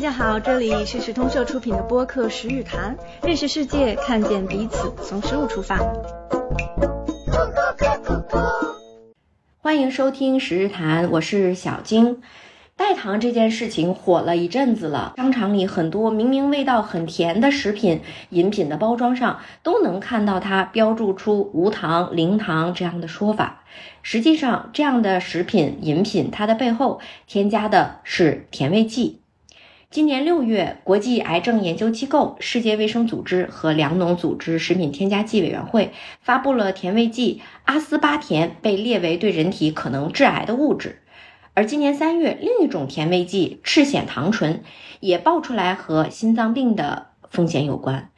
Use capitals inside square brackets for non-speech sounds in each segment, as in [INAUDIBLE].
大家好，这里是时通社出品的播客《食日谈》，认识世界，看见彼此，从食物出发。欢迎收听《食日谈》，我是小金。代糖这件事情火了一阵子了，商场里很多明明味道很甜的食品、饮品的包装上都能看到它标注出无糖、零糖这样的说法。实际上，这样的食品、饮品它的背后添加的是甜味剂。今年六月，国际癌症研究机构、世界卫生组织和粮农组织食品添加剂委员会发布了甜味剂阿斯巴甜被列为对人体可能致癌的物质。而今年三月，另一种甜味剂赤藓糖醇也爆出来和心脏病的风险有关。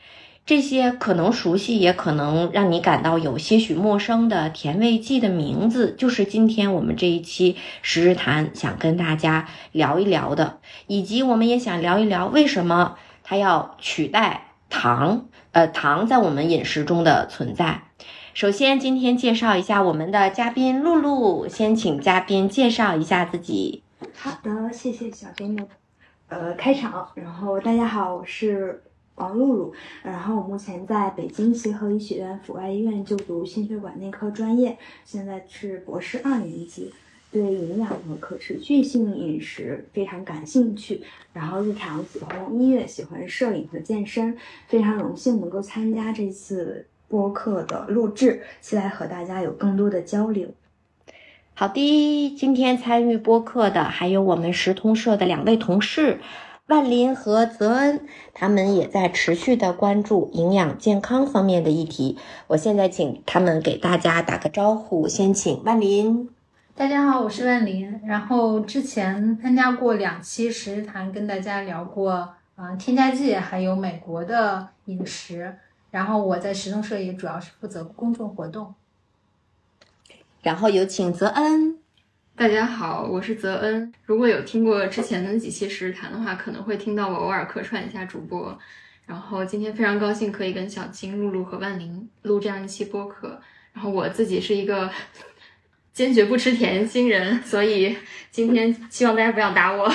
这些可能熟悉，也可能让你感到有些许陌生的甜味剂的名字，就是今天我们这一期十日谈想跟大家聊一聊的，以及我们也想聊一聊为什么它要取代糖，呃，糖在我们饮食中的存在。首先，今天介绍一下我们的嘉宾露露。先请嘉宾介绍一下自己。好的，谢谢小金的呃开场。然后大家好，我是王露露。然后我目前在北京协和医学院阜外医院就读心血管内科专业，现在是博士二年级，对营养和可持续性饮食非常感兴趣。然后日常喜欢音乐，喜欢摄影和健身。非常荣幸能够参加这次。播客的录制，期待和大家有更多的交流。好的，今天参与播客的还有我们食通社的两位同事万林和泽恩，他们也在持续的关注营养健康方面的议题。我现在请他们给大家打个招呼，先请万林。大家好，我是万林。然后之前参加过两期食谈，跟大家聊过啊添加剂，还有美国的饮食。然后我在食通社也主要是负责公众活动。然后有请泽恩。大家好，我是泽恩。如果有听过之前的几期时日谈的话，可能会听到我偶尔客串一下主播。然后今天非常高兴可以跟小金、露露和万灵录这样一期播客。然后我自己是一个坚决不吃甜心人，所以今天希望大家不要打我。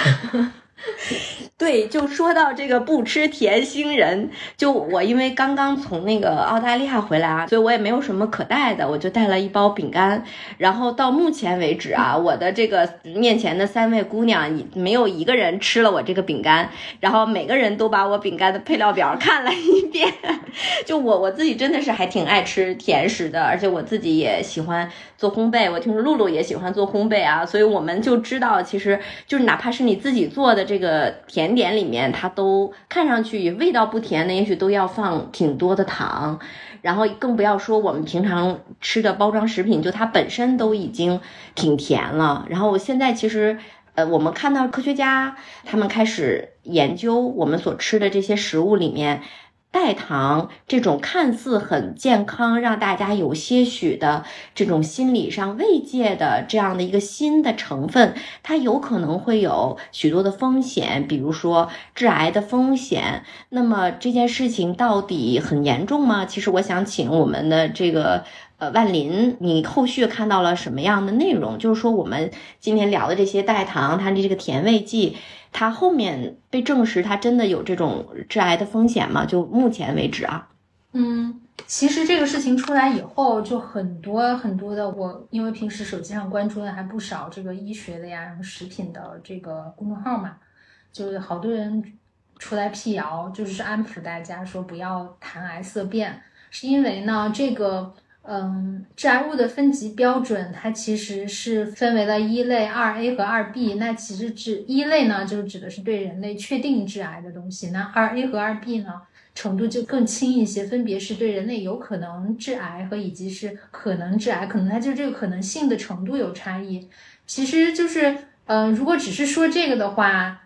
[LAUGHS] 对，就说到这个不吃甜星人，就我因为刚刚从那个澳大利亚回来啊，所以我也没有什么可带的，我就带了一包饼干。然后到目前为止啊，我的这个面前的三位姑娘，没有一个人吃了我这个饼干。然后每个人都把我饼干的配料表看了一遍。[LAUGHS] 就我我自己真的是还挺爱吃甜食的，而且我自己也喜欢做烘焙。我听说露露也喜欢做烘焙啊，所以我们就知道，其实就是哪怕是你自己做的这个甜。点里面，它都看上去味道不甜的，也许都要放挺多的糖，然后更不要说我们平常吃的包装食品，就它本身都已经挺甜了。然后现在其实，呃，我们看到科学家他们开始研究我们所吃的这些食物里面。代糖这种看似很健康，让大家有些许的这种心理上慰藉的这样的一个新的成分，它有可能会有许多的风险，比如说致癌的风险。那么这件事情到底很严重吗？其实我想请我们的这个呃万林，你后续看到了什么样的内容？就是说我们今天聊的这些代糖，它的这个甜味剂。它后面被证实，它真的有这种致癌的风险吗？就目前为止啊，嗯，其实这个事情出来以后，就很多很多的，我因为平时手机上关注的还不少这个医学的呀，然后食品的这个公众号嘛，就是好多人出来辟谣，就是安抚大家说不要谈癌色变，是因为呢这个。嗯，致癌物的分级标准，它其实是分为了一类、二 A 和二 B。那其实指一类呢，就指的是对人类确定致癌的东西。那二 A 和二 B 呢，程度就更轻一些，分别是对人类有可能致癌和以及是可能致癌，可能它就这个可能性的程度有差异。其实就是，嗯，如果只是说这个的话，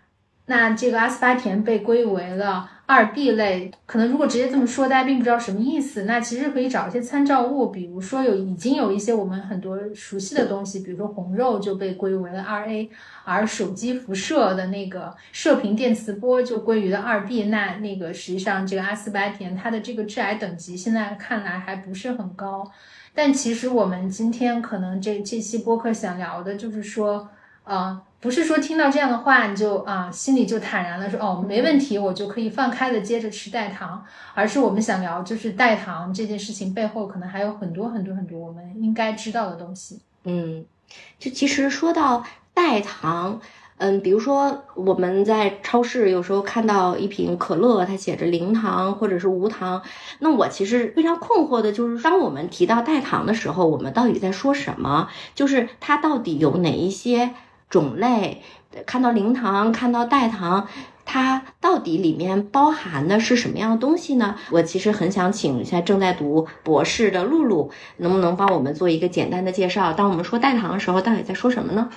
那这个阿斯巴甜被归为了。二 B 类可能如果直接这么说，大家并不知道什么意思。那其实可以找一些参照物，比如说有已经有一些我们很多熟悉的东西，比如说红肉就被归为了二 A，而手机辐射的那个射频电磁波就归于了二 B。那那个实际上这个阿斯巴甜它的这个致癌等级现在看来还不是很高。但其实我们今天可能这这期播客想聊的就是说。啊，不是说听到这样的话你就啊心里就坦然了，说哦没问题，我就可以放开的接着吃代糖，而是我们想聊就是代糖这件事情背后可能还有很多很多很多我们应该知道的东西。嗯，就其实说到代糖。嗯，比如说我们在超市有时候看到一瓶可乐，它写着零糖或者是无糖，那我其实非常困惑的就是，当我们提到代糖的时候，我们到底在说什么？就是它到底有哪一些种类？看到零糖，看到代糖，它到底里面包含的是什么样的东西呢？我其实很想请一下正在读博士的露露，能不能帮我们做一个简单的介绍？当我们说代糖的时候，到底在说什么呢？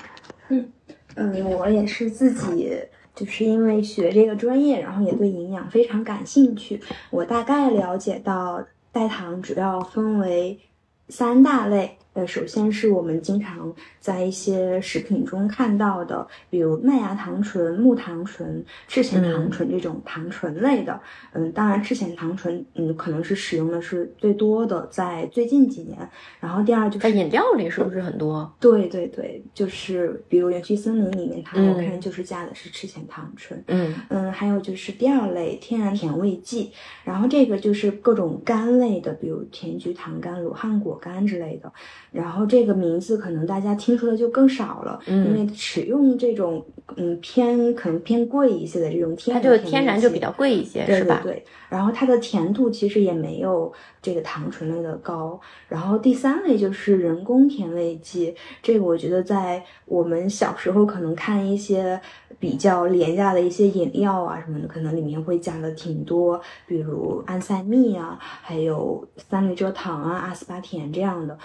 嗯。嗯，我也是自己，就是因为学这个专业，然后也对营养非常感兴趣。我大概了解到，代糖主要分为三大类。呃，首先是我们经常在一些食品中看到的，比如麦芽糖醇、木糖醇、赤藓糖醇这种糖醇类的。嗯，当然赤藓糖醇，嗯，可能是使用的是最多的，在最近几年。然后第二就是在饮料里是不是很多？对对对，就是比如园区森林里面，它我看就是加的是赤藓糖醇。嗯嗯，还有就是第二类天然甜味剂，然后这个就是各种苷类的，比如甜菊糖苷、罗汉果苷之类的。然后这个名字可能大家听说的就更少了，因为使用这种嗯偏可能偏贵一些的这种天然，它就天然就比较贵一些，是吧？对。然后它的甜度其实也没有这个糖醇类的高。然后第三类就是人工甜味剂，这个我觉得在我们小时候可能看一些比较廉价的一些饮料啊什么的，可能里面会加的挺多，比如安赛蜜啊，还有三氯蔗糖啊、阿斯巴甜这样的。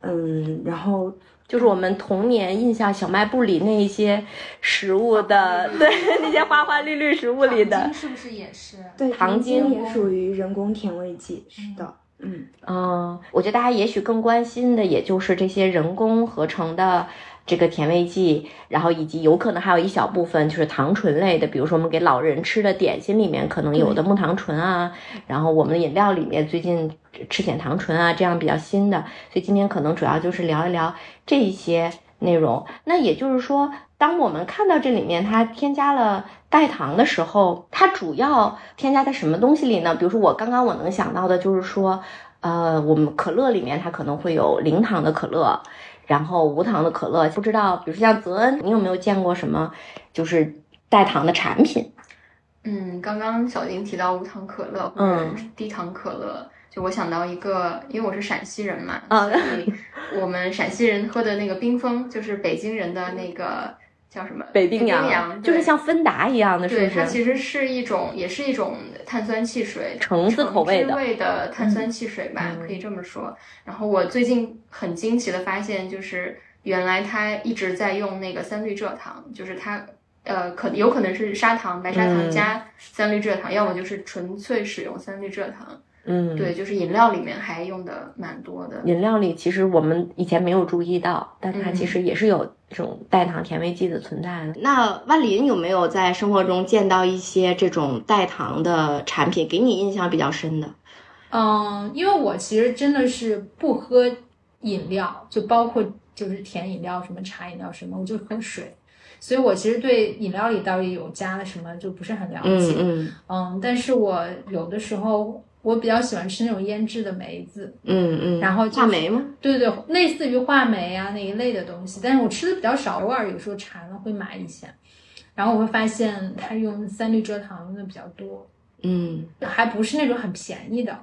嗯，然后就是我们童年印象小卖部里那一些食物的，对那些花花绿绿食物里的，是不是也是？对，糖精也属于人工甜味剂，是的。嗯嗯，我觉得大家也许更关心的，也就是这些人工合成的。这个甜味剂，然后以及有可能还有一小部分就是糖醇类的，比如说我们给老人吃的点心里面可能有的木糖醇啊，然后我们的饮料里面最近吃减糖醇啊，这样比较新的，所以今天可能主要就是聊一聊这些内容。那也就是说，当我们看到这里面它添加了代糖的时候，它主要添加在什么东西里呢？比如说我刚刚我能想到的就是说，呃，我们可乐里面它可能会有零糖的可乐。然后无糖的可乐，不知道，比如说像泽恩，你有没有见过什么就是代糖的产品？嗯，刚刚小林提到无糖可乐或者低糖可乐，就我想到一个，因为我是陕西人嘛，所以我们陕西人喝的那个冰峰，就是北京人的那个。叫什么？北冰洋，就是像芬达一样的，是不是？它其实是一种，也是一种碳酸汽水，橙子口味的碳酸汽水吧，可以这么说。然后我最近很惊奇的发现，就是原来它一直在用那个三氯蔗糖，就是它呃，可有可能是砂糖、白砂糖加三氯蔗糖，要么就是纯粹使用三氯蔗糖。嗯，对，就是饮料里面还用的蛮多的。饮料里其实我们以前没有注意到，但它其实也是有这种代糖甜味剂的存在的。那万林有没有在生活中见到一些这种代糖的产品，给你印象比较深的？嗯，因为我其实真的是不喝饮料，就包括就是甜饮料，什么茶饮料什么，我就喝水，所以我其实对饮料里到底有加了什么就不是很了解。嗯嗯，但是我有的时候。我比较喜欢吃那种腌制的梅子，嗯嗯，然后话梅吗？对对对，类似于话梅啊那一类的东西，但是我吃的比较少，偶尔有时候馋了会买一下，然后我会发现它用三氯蔗糖用的比较多，嗯，还不是那种很便宜的，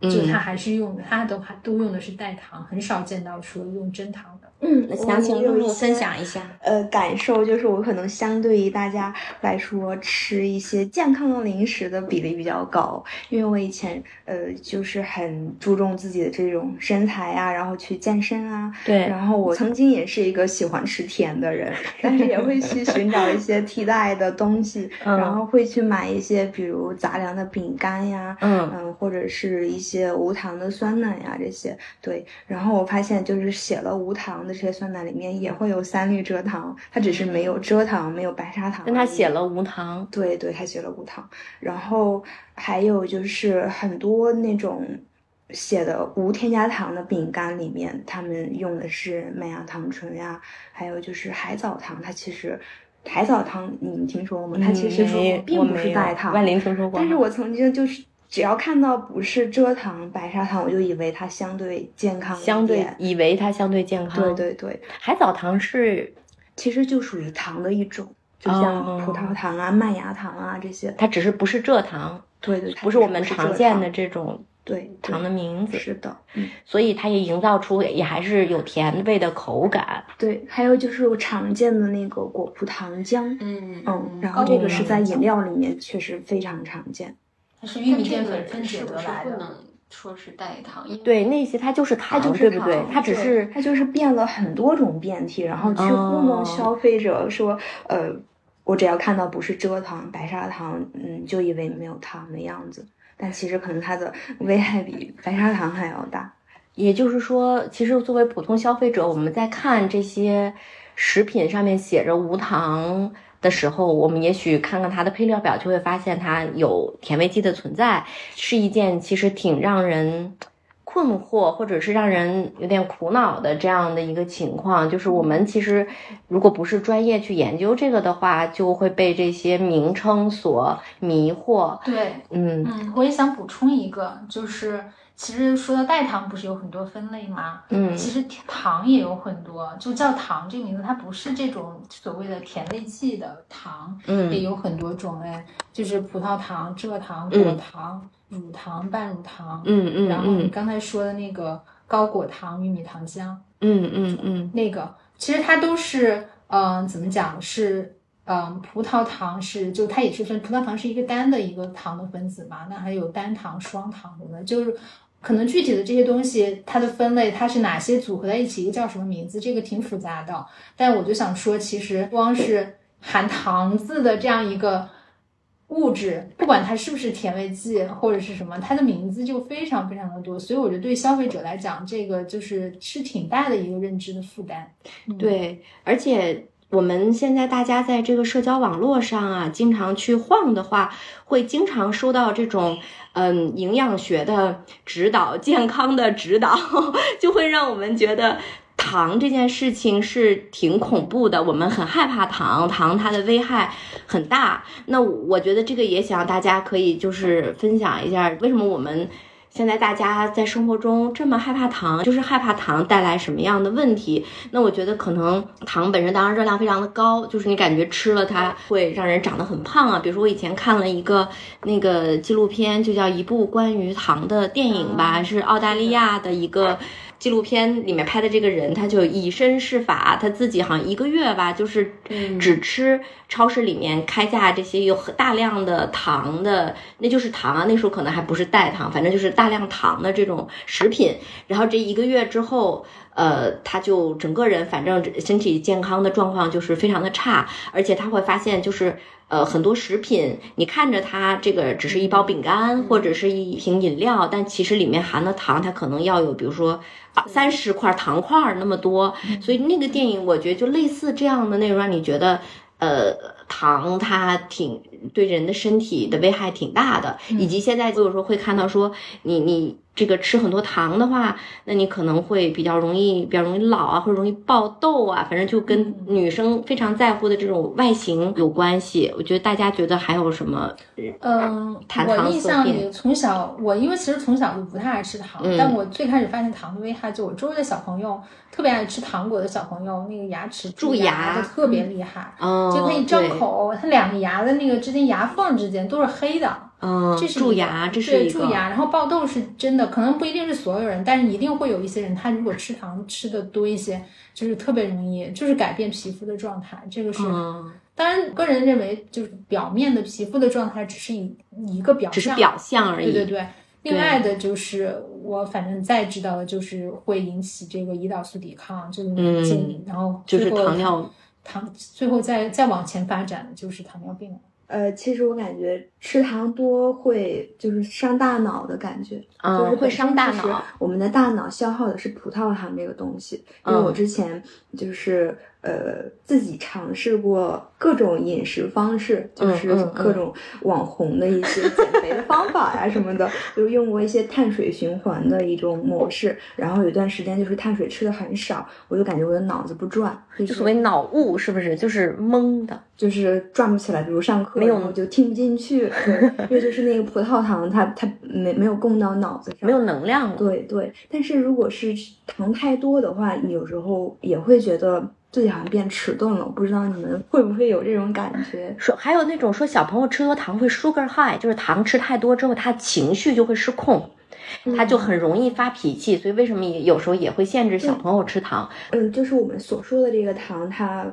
就它还是用它都还都用的是代糖，很少见到说用真糖的。嗯，想请露露分享一下。呃，感受就是我可能相对于大家来说，吃一些健康的零食的比例比较高。因为我以前呃就是很注重自己的这种身材啊，然后去健身啊。对。然后我曾经也是一个喜欢吃甜的人，但是也会去寻找一些替代的东西，[LAUGHS] 然后会去买一些比如杂粮的饼干呀，嗯嗯，或者是一些无糖的酸奶呀这些。对。然后我发现就是写了无糖。的这些酸奶里面也会有三氯蔗糖，它只是没有蔗糖，没有白砂糖。但它写了无糖，对对，它写了无糖。然后还有就是很多那种写的无添加糖的饼干里面，他们用的是麦芽糖醇呀，还有就是海藻糖。它其实海藻糖你们听说过吗？它其实并不是代糖。万林听说过。但是我曾经就是只要看到不是蔗糖、白砂糖，我就以为它相对健康。相对以为它相对健康。对对对，海藻糖是其实就属于糖的一种，就像葡萄糖啊、麦芽糖啊这些。它只是不是蔗糖。对对，不是我们常见的这种。对糖的名字是的，嗯，所以它也营造出也还是有甜味的口感。对，还有就是我常见的那个果葡糖浆，嗯嗯，然后这个是在饮料里面确实非常常见。它是玉米淀粉分解得来的，不能说是代糖。对，那些它就是糖，对不对？它只是它就是变了很多种变体，然后去糊弄消费者说，呃，我只要看到不是蔗糖、白砂糖，嗯，就以为没有糖的样子。但其实可能它的危害比白砂糖还要大。也就是说，其实作为普通消费者，我们在看这些食品上面写着无糖的时候，我们也许看看它的配料表，就会发现它有甜味剂的存在，是一件其实挺让人。困惑或者是让人有点苦恼的这样的一个情况，就是我们其实如果不是专业去研究这个的话，就会被这些名称所迷惑。对，嗯嗯，我也想补充一个，就是其实说到代糖，不是有很多分类吗？嗯，其实糖也有很多，就叫糖这个名字，它不是这种所谓的甜味剂的糖，嗯，也有很多种哎，就是葡萄糖、蔗糖、果糖。乳糖、半乳糖，嗯嗯，然后你刚才说的那个高果糖玉米糖浆，嗯嗯嗯，那个其实它都是，嗯，怎么讲是，嗯，葡萄糖是，就它也是分，葡萄糖是一个单的一个糖的分子嘛，那还有单糖、双糖什么的，就是可能具体的这些东西它的分类，它是哪些组合在一起，一个叫什么名字，这个挺复杂的。但我就想说，其实光是含糖字的这样一个。物质不管它是不是甜味剂或者是什么，它的名字就非常非常的多，所以我觉得对消费者来讲，这个就是是挺大的一个认知的负担。对，而且我们现在大家在这个社交网络上啊，经常去晃的话，会经常收到这种嗯营养学的指导、健康的指导，[LAUGHS] 就会让我们觉得。糖这件事情是挺恐怖的，我们很害怕糖，糖它的危害很大。那我觉得这个也想大家可以就是分享一下，为什么我们现在大家在生活中这么害怕糖，就是害怕糖带来什么样的问题？那我觉得可能糖本身当然热量非常的高，就是你感觉吃了它会让人长得很胖啊。比如说我以前看了一个那个纪录片，就叫一部关于糖的电影吧，是澳大利亚的一个。纪录片里面拍的这个人，他就以身试法，他自己好像一个月吧，就是只吃超市里面开价这些有大量的糖的，那就是糖啊，那时候可能还不是代糖，反正就是大量糖的这种食品。然后这一个月之后，呃，他就整个人反正身体健康的状况就是非常的差，而且他会发现就是。呃，很多食品，你看着它这个只是一包饼干或者是一瓶饮料，但其实里面含的糖，它可能要有，比如说三十块糖块那么多。所以那个电影，我觉得就类似这样的内容，让你觉得，呃，糖它挺对人的身体的危害挺大的。以及现在我有时候会看到说，你你。这个吃很多糖的话，那你可能会比较容易比较容易老啊，或者容易爆痘啊，反正就跟女生非常在乎的这种外形有关系。我觉得大家觉得还有什么？嗯，我印象里从小我因为其实从小就不太爱吃糖，但我最开始发现糖的危害，就我周围的小朋友特别爱吃糖果的小朋友，那个牙齿蛀牙就特别厉害，就他一张口，他两个牙的那个之间牙缝之间都是黑的。嗯，这是蛀牙，这是对蛀牙，然后爆痘是真的，可能不一定是所有人，但是一定会有一些人，他如果吃糖吃的多一些，就是特别容易，就是改变皮肤的状态。这个是，当然个人认为，就是表面的皮肤的状态只是一一个表象，只是表象而已。对对对，另外的就是我反正再知道的就是会引起这个胰岛素抵抗，就是嗯，然后就是糖尿糖，最后再再往前发展的就是糖尿病了。呃，其实我感觉吃糖多会就是伤大脑的感觉，就是会伤大脑。我们的大脑消耗的是葡萄糖这个东西，因为我之前就是呃，自己尝试过各种饮食方式，就是各种网红的一些减肥的方法呀什么的，就用过一些碳水循环的一种模式。然后有一段时间就是碳水吃的很少，我就感觉我的脑子不转，就就是所谓脑雾是不是？就是懵的。就是转不起来，比如上课没有就听不进去，对，因为就是那个葡萄糖它它没没有供到脑子上，没有能量了。对对，但是如果是糖太多的话，你有时候也会觉得自己好像变迟钝了。我不知道你们会不会有这种感觉？说还有那种说小朋友吃多糖会 sugar high，就是糖吃太多之后，他情绪就会失控，他就很容易发脾气。所以为什么也有时候也会限制小朋友吃糖？嗯，就是我们所说的这个糖，它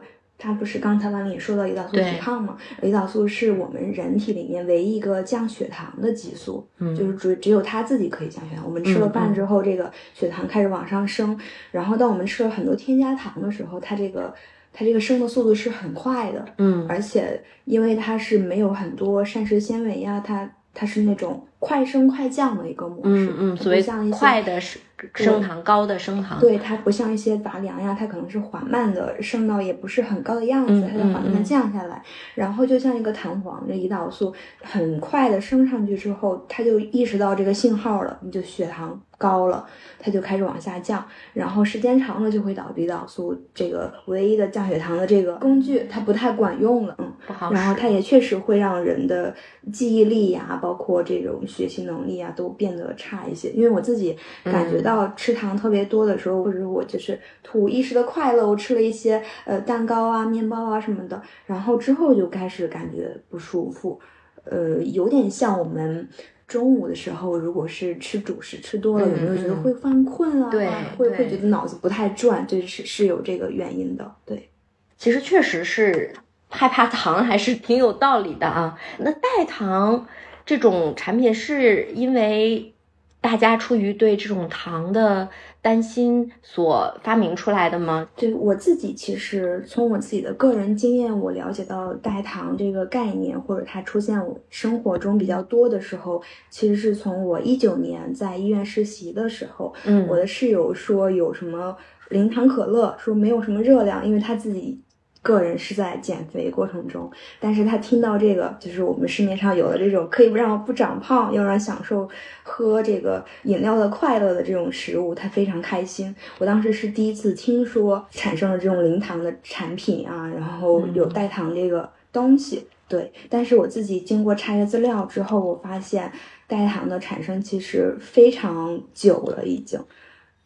它不是刚才王林也说到胰岛素抵抗嘛？胰岛素是我们人体里面唯一一个降血糖的激素，嗯就是只只有它自己可以降血糖。我们吃了嗯饭之后，这个血糖开始往上升，然后当我们吃了很多添加糖的时候，它这个它这个升的速度是很快的。嗯而且因为它是没有很多膳食纤维呀、它它是那种快升快降的一个模式，嗯嗯，所以像一些快的升升糖，高的升糖。对它不像一些杂粮呀，它可能是缓慢的升到也不是很高的样子，嗯它就缓慢降下来，然后就像一个弹簧，这胰岛素很快的升上去之后，它就意识到这个信号了，你就血糖高了，它就开始往下降，然后时间长了就会导致胰岛素这个唯一的降血糖的这个工具它不太管用了，嗯。不好使。然后它也确实会让人的记忆力呀、包括这种学习能力啊，都变得差一些。因为我自己感觉到吃糖特别多的时候，或者是我就是图一时的快乐，我吃了一些呃蛋糕啊、面包啊什么的，然后之后就开始感觉不舒服，呃，有点像我们。中午的时候，如果是吃主食吃多了，有没有觉得嗯会犯困啊？对会会觉得脑子不太转，这是是有这个原因的。对，其实确实是害怕糖，还是挺有道理的啊。那代糖这种产品，是因为大家出于对这种糖的担心所发明出来的吗？对我自己，其实从我自己的个人经验，我了解到代糖这个概念，或者它出现我生活中比较多的时候，其实是从我一九年在医院实习的时候，嗯我的室友说有什么零糖可乐，说没有什么热量，因为他自己。个人是在减肥过程中，但是他听到这个，就是我们市面上有的这种可以让我不长胖，又让享受喝这个饮料的快乐的这种食物，他非常开心。我当时是第一次听说产生了这种零糖的产品啊，然后有代糖这个东西。对，但是我自己经过查阅资料之后，我发现代糖的产生其实非常久了，已经。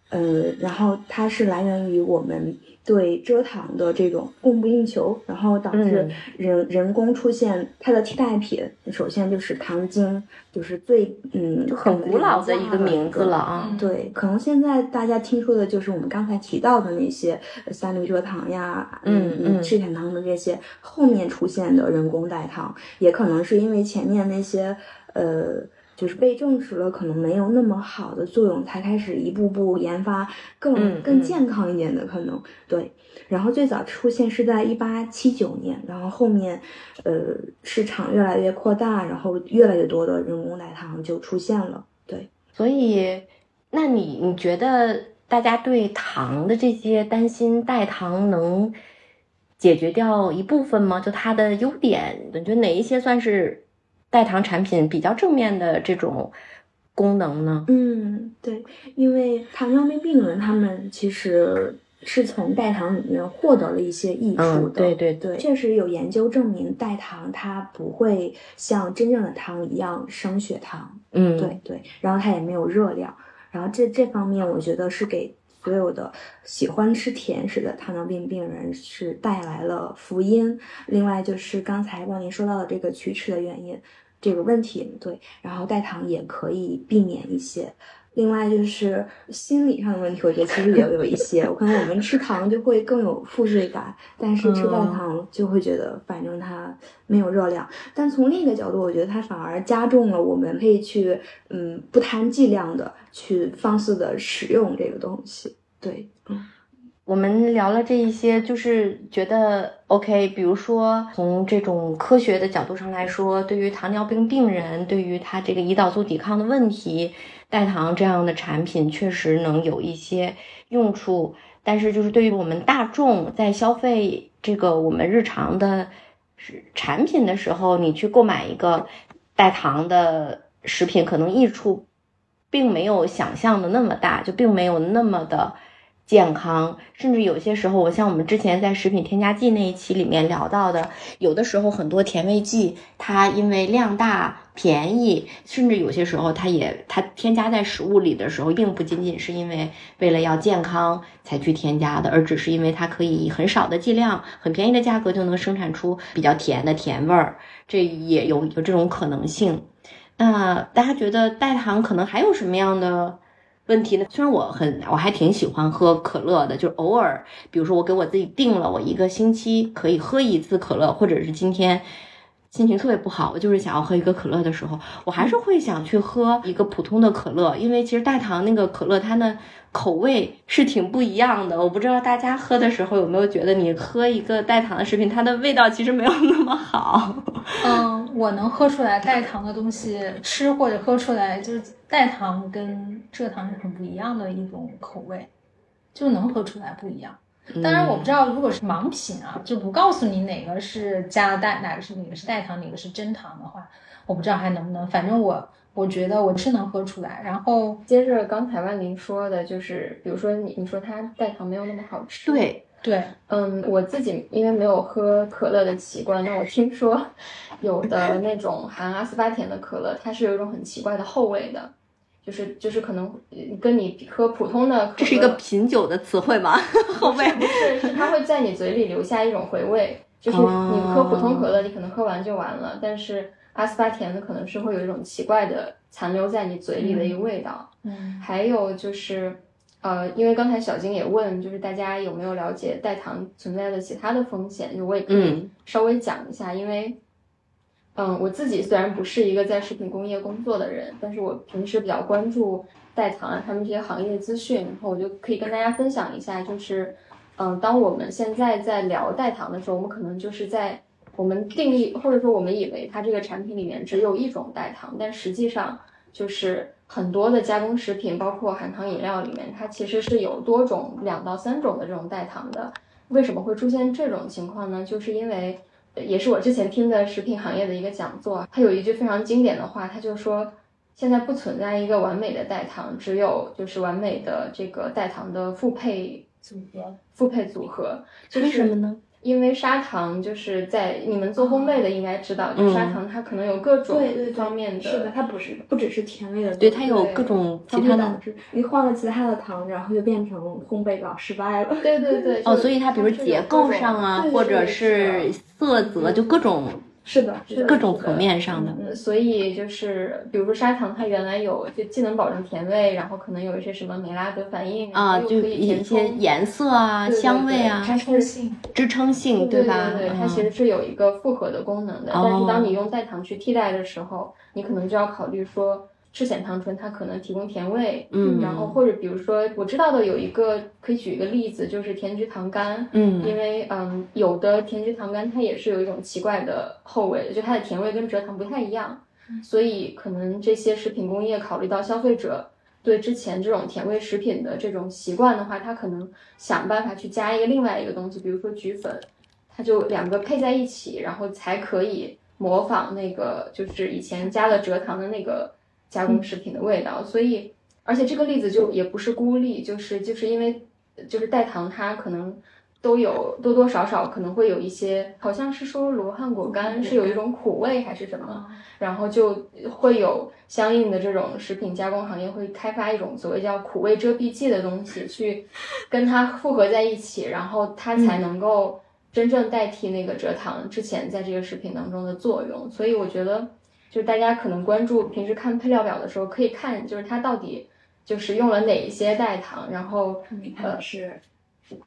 呃，然后它是来源于我们对蔗糖的这种供不应求，然后导致嗯人、人工出现它的替代品。首先就是糖精，就是最嗯就很古老的一个名字了了。啊。对，可能现在大家听说的就是我们刚才提到的那些呃三氯蔗糖呀，嗯嗯赤藓糖的这些后面出现的人工代糖，也可能是因为前面那些呃。就是被证实了可能没有那么好的作用，才开始一步步研发更、更健康一点的可能。对，然后最早出现是在一八七九年，然后后面呃市场越来越扩大，然后越来越多的人工奶糖就出现了。对，所以，那你你觉得大家对糖的这些担心，代糖能解决掉一部分吗？就它的优点，你觉得哪一些算是代糖产品比较正面的这种功能呢？嗯，对，因为糖尿病病人他们其实是从代糖里面获得了一些益处的。嗯对对对，确实有研究证明代糖它不会像真正的糖一样升血糖。嗯，对对，然后它也没有热量，然后这这方面我觉得是给所有的喜欢吃甜食的糖尿病病人是带来了福音。另外就是刚才万林说到的这个龋齿的原因这个问题，对，然后代糖也可以避免一些。另外就是心理上的问题，我觉得其实也有一些。我可能我们吃糖就会更有负罪感，但是吃代糖就会觉得反正它没有热量。但从另一个角度，我觉得它反而加重了我们可以去嗯不谈剂量的去放肆的使用这个东西。对，嗯。我们聊了这一些，就是觉得 OK。比如说，从这种科学的角度上来说，对于糖尿病病人，对于他这个胰岛素抵抗的问题，代糖这样的产品确实能有一些用处。但是就是对于我们大众在消费这个我们日常的产品的时候，你去购买一个代糖的食品，可能益处并没有想象的那么大，就并没有那么的。健康，甚至有些时候，我像我们之前在食品添加剂那一期里面聊到的，有的时候很多甜味剂，它因为量大、便宜，甚至有些时候它也它添加在食物里的时候，并不仅仅是因为为了要健康才去添加的，而只是因为它可以以很少的剂量、很便宜的价格就能生产出比较甜的甜味儿，这也有有这种可能性。那大家觉得代糖可能还有什么样的？问题呢？虽然我很，我还挺喜欢喝可乐的，就是偶尔，比如说我给我自己定了，我一个星期可以喝一次可乐，或者是今天心情特别不好，我就是想要喝一个可乐的时候，我还是会想去喝一个普通的可乐，因为其实代糖那个可乐它的口味是挺不一样的。我不知道大家喝的时候有没有觉得，你喝一个代糖的食品，它的味道其实没有那么好。嗯，我能喝出来代糖的东西，吃或者喝出来就是。代糖跟蔗糖是很不一样的一种口味，就能喝出来不一样。当然，我不知道如果是盲品啊，就不告诉你哪个是加了代，哪个是哪个是代糖，哪个是真糖的话，我不知道还能不能。反正我我觉得我是能喝出来。然后接着刚才万林说的，就是比如说你你说它代糖没有那么好吃，对对，嗯，我自己因为没有喝可乐的习惯，但我听说有的那种含阿斯巴甜的可乐，它是有一种很奇怪的后味的。就是就是可能跟你喝普通的，这是一个品酒的词汇吗？后味不是，是它会在你嘴里留下一种回味。就是你喝普通可乐，你可能喝完就完了，但是阿斯巴甜的可能是会有一种奇怪的残留在你嘴里的一个味道。嗯，还有就是，呃，因为刚才小金也问，就是大家有没有了解代糖存在的其他的风险？就我也可以稍微讲一下，因为。嗯，我自己虽然不是一个在食品工业工作的人，但是我平时比较关注代糖啊，他们这些行业资讯，然后我就可以跟大家分享一下，就是，嗯，当我们现在在聊代糖的时候，我们可能就是在我们定义或者说我们以为它这个产品里面只有一种代糖，但实际上就是很多的加工食品，包括含糖饮料里面，它其实是有多种两到三种的这种代糖的。为什么会出现这种情况呢？就是因为。也是我之前听的食品行业的一个讲座，他有一句非常经典的话，他就说，现在不存在一个完美的代糖，只有就是完美的这个代糖的复配组合，复配组合，为什么呢？因为砂糖就是在你们做烘焙的应该知道，就砂糖它可能有各种方面的，是的，它不是不只是甜味的，对，它有各种其他的，你换了其他的糖，然后就变成烘焙老失败了。对对对，哦，所以它比如结构上啊，或者是色泽，就各种。是的，是各种层面上的，所以就是比如说砂糖，它原来有就既能保证甜味，然后可能有一些什么美拉德反应啊，就一些颜色啊、香味啊、支撑性、支撑性，对吧？对对，它其实是有一个复合的功能的。但是当你用代糖去替代的时候，你可能就要考虑说。赤藓糖醇它可能提供甜味，嗯，然后或者比如说我知道的有一个可以举一个例子，就是甜菊糖苷，嗯，因为嗯有的甜菊糖苷它也是有一种奇怪的后味，就它的甜味跟蔗糖不太一样，所以可能这些食品工业考虑到消费者对之前这种甜味食品的这种习惯的话，它可能想办法去加一个另外一个东西，比如说菊粉，它就两个配在一起，然后才可以模仿那个就是以前加了蔗糖的那个。加工食品的味道，所以，而且这个例子就也不是孤立，就是就是因为就是代糖，它可能都有多多少少可能会有一些，好像是说罗汉果干是有一种苦味还是什么，然后就会有相应的这种食品加工行业会开发一种所谓叫苦味遮蔽剂的东西，去跟它复合在一起，然后它才能够真正代替那个蔗糖之前在这个食品当中的作用，所以我觉得。就是大家可能关注平时看配料表的时候，可以看就是它到底就是用了哪一些代糖，然后呃是，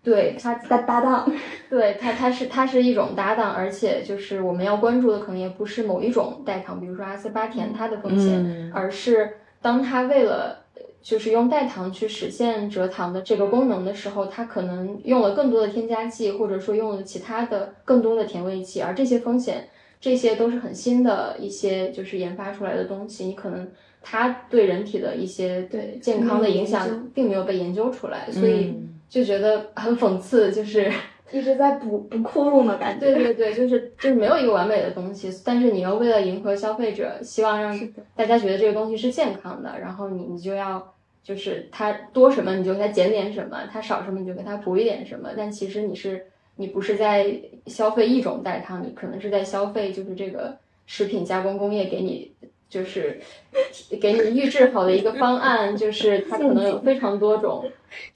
对它搭搭档，对它它是它是一种搭档，而且就是我们要关注的可能也不是某一种代糖，比如说阿斯巴甜它的风险，而是当它为了就是用代糖去实现蔗糖的这个功能的时候，它可能用了更多的添加剂，或者说用了其他的更多的甜味剂，而这些风险。这些都是很新的一些，就是研发出来的东西，你可能它对人体的一些对健康的影响并没有被研究出来，所以就觉得很讽刺，就是一直在补补窟窿的感觉。对对对，就是就是没有一个完美的东西，但是你又为了迎合消费者，希望让大家觉得这个东西是健康的，然后你你就要就是它多什么你就给它减点什么，它少什么你就给它补一点什么，但其实你是你不是在消费一种代糖，你可能是在消费就是这个食品加工工业给你。就是给你预制好的一个方案，就是它可能有非常多种，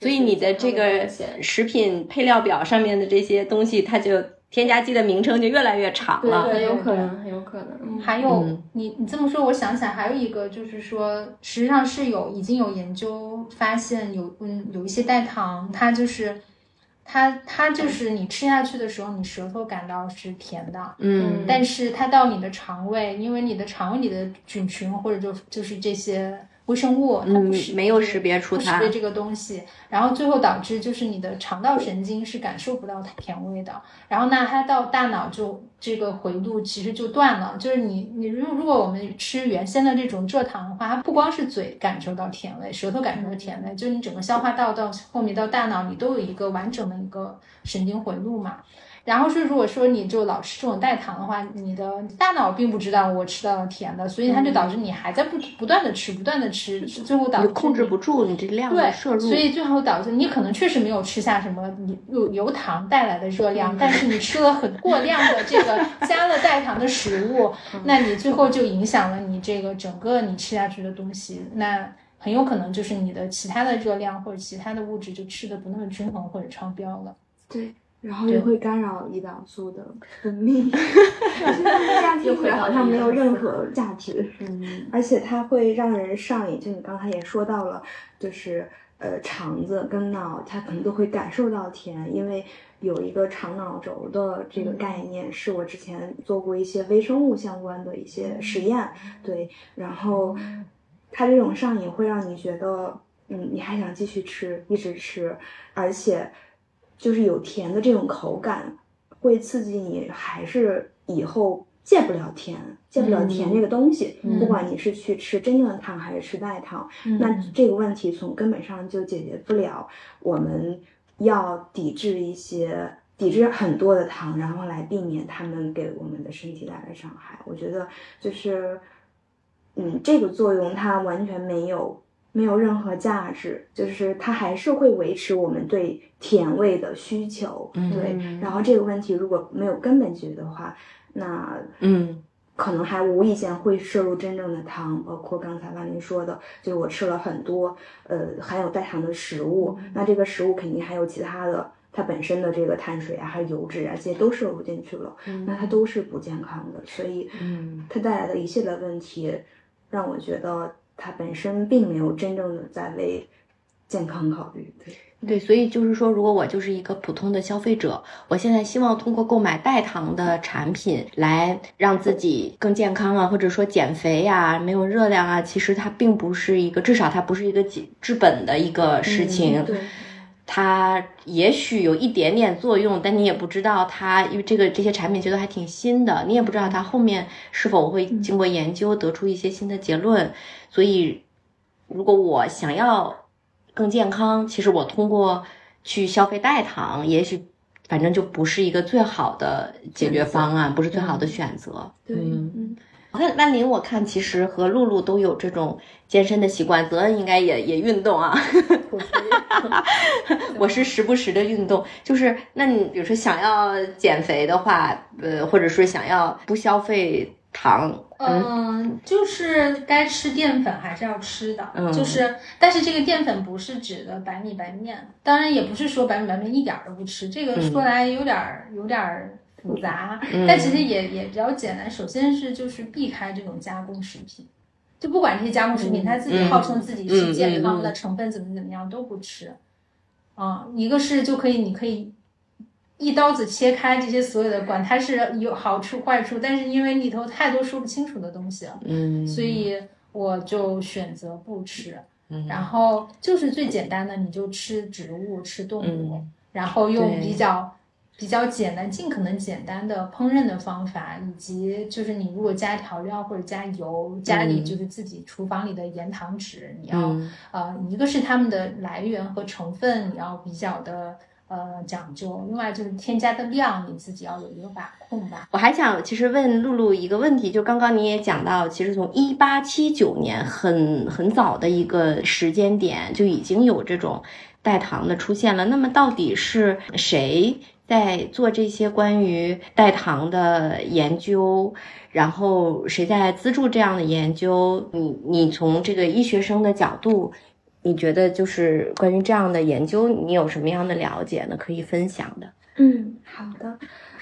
所以你的这个食品配料表上面的这些东西，它就添加剂的名称就越来越长了。对，有可能，很有可能。还有，你你这么说，我想起来还有一个，就是说，实际上是有已经有研究发现，有嗯有一些代糖，它就是。它它就是你吃下去的时候，你舌头感到是甜的，嗯，但是它到你的肠胃，因为你的肠胃里的菌群或者就就是这些。微生物，它不识没有识别出它，识别这个东西，然后最后导致就是你的肠道神经是感受不到甜味的，然后那它到大脑就这个回路其实就断了，就是你你如如果我们吃原先的这种蔗糖的话，它不光是嘴感受到甜味，舌头感受到甜味，就是你整个消化道到后面到大脑，你都有一个完整的一个神经回路嘛。然后是，如果说你就老吃这种代糖的话，你的大脑并不知道我吃到了甜的，所以它就导致你还在不不断的吃，不断的吃，最后导致控制不住你这量的摄入。所以最后导致你可能确实没有吃下什么有油糖带来的热量，但是你吃了很过量的这个 [LAUGHS] 加了代糖的食物，那你最后就影响了你这个整个你吃下去的东西，那很有可能就是你的其他的热量或者其他的物质就吃的不那么均衡或者超标了。对。然后也会干扰胰岛素的分泌，[LAUGHS] 这样听起来好像没有任何价值。嗯，而且它会让人上瘾，就你刚才也说到了，就是呃肠子跟脑它可能都会感受到甜，因为有一个肠脑轴的这个概念，是我之前做过一些微生物相关的一些实验，对，然后它这种上瘾会让你觉得，嗯，你还想继续吃，一直吃，而且。就是有甜的这种口感，会刺激你，还是以后戒不了甜，戒不了甜这个东西。不管你是去吃真正的糖还是吃代糖，那这个问题从根本上就解决不了。我们要抵制一些，抵制很多的糖，然后来避免它们给我们的身体带来伤害。我觉得就是，嗯，这个作用它完全没有。没有任何价值，就是它还是会维持我们对甜味的需求，对。然后这个问题如果没有根本解决的话，那嗯，可能还无意间会摄入真正的糖，包括刚才万林说的，就是我吃了很多呃含有代糖的食物，那这个食物肯定还有其他的，它本身的这个碳水啊，还有油脂啊，这些都摄入进去了，那它都是不健康的，所以嗯，它带来的一系列问题，让我觉得。它本身并没有真正的在为健康考虑，对对，所以就是说，如果我就是一个普通的消费者，我现在希望通过购买代糖的产品来让自己更健康啊，或者说减肥呀，没有热量啊，其实它并不是一个，至少它不是一个治治本的一个事情。对。它也许有一点点作用，但你也不知道它，因为这个这些产品其实还挺新的，你也不知道它后面是否会经过研究得出一些新的结论。所以，如果我想要更健康，其实我通过去消费代糖，也许反正就不是一个最好的解决方案，不是最好的选择。对，嗯。看万林，我看其实和露露都有这种健身的习惯，泽恩应该也也运动啊。我是时不时的运动，就是那你比如说想要减肥的话，呃，或者说想要不消费糖，嗯，就是该吃淀粉还是要吃的，就是，但是这个淀粉不是指的白米白面，当然也不是说白米白面一点都不吃，这个说来有点有点。复杂，但其实也也比较简单。首先是就是避开这种加工食品，就不管这些加工食品，它自己号称自己是健康的，成分怎么怎么样都不吃。啊，一个是就可以，你可以一刀子切开这些所有的，管它是有好处坏处，但是因为里头太多说不清楚的东西了，嗯，所以我就选择不吃。然后就是最简单的，你就吃植物，吃动物，然后用比较。比较简单，尽可能简单的烹饪的方法，以及就是你如果加调料或者加油，家里就是自己厨房里的盐糖纸，你要呃，一个是它们的来源和成分你要比较的。呃，讲究。另外就是添加的量，你自己要有一个把控吧。我还想其实问露露一个问题，就刚刚你也讲到，其实从一八七九年很很早的一个时间点就已经有这种代糖的出现了。那么到底是谁在做这些关于代糖的研究？然后谁在资助这样的研究？你你从这个医学生的角度。你觉得就是关于这样的研究，你有什么样的了解呢？可以分享的。嗯，好的。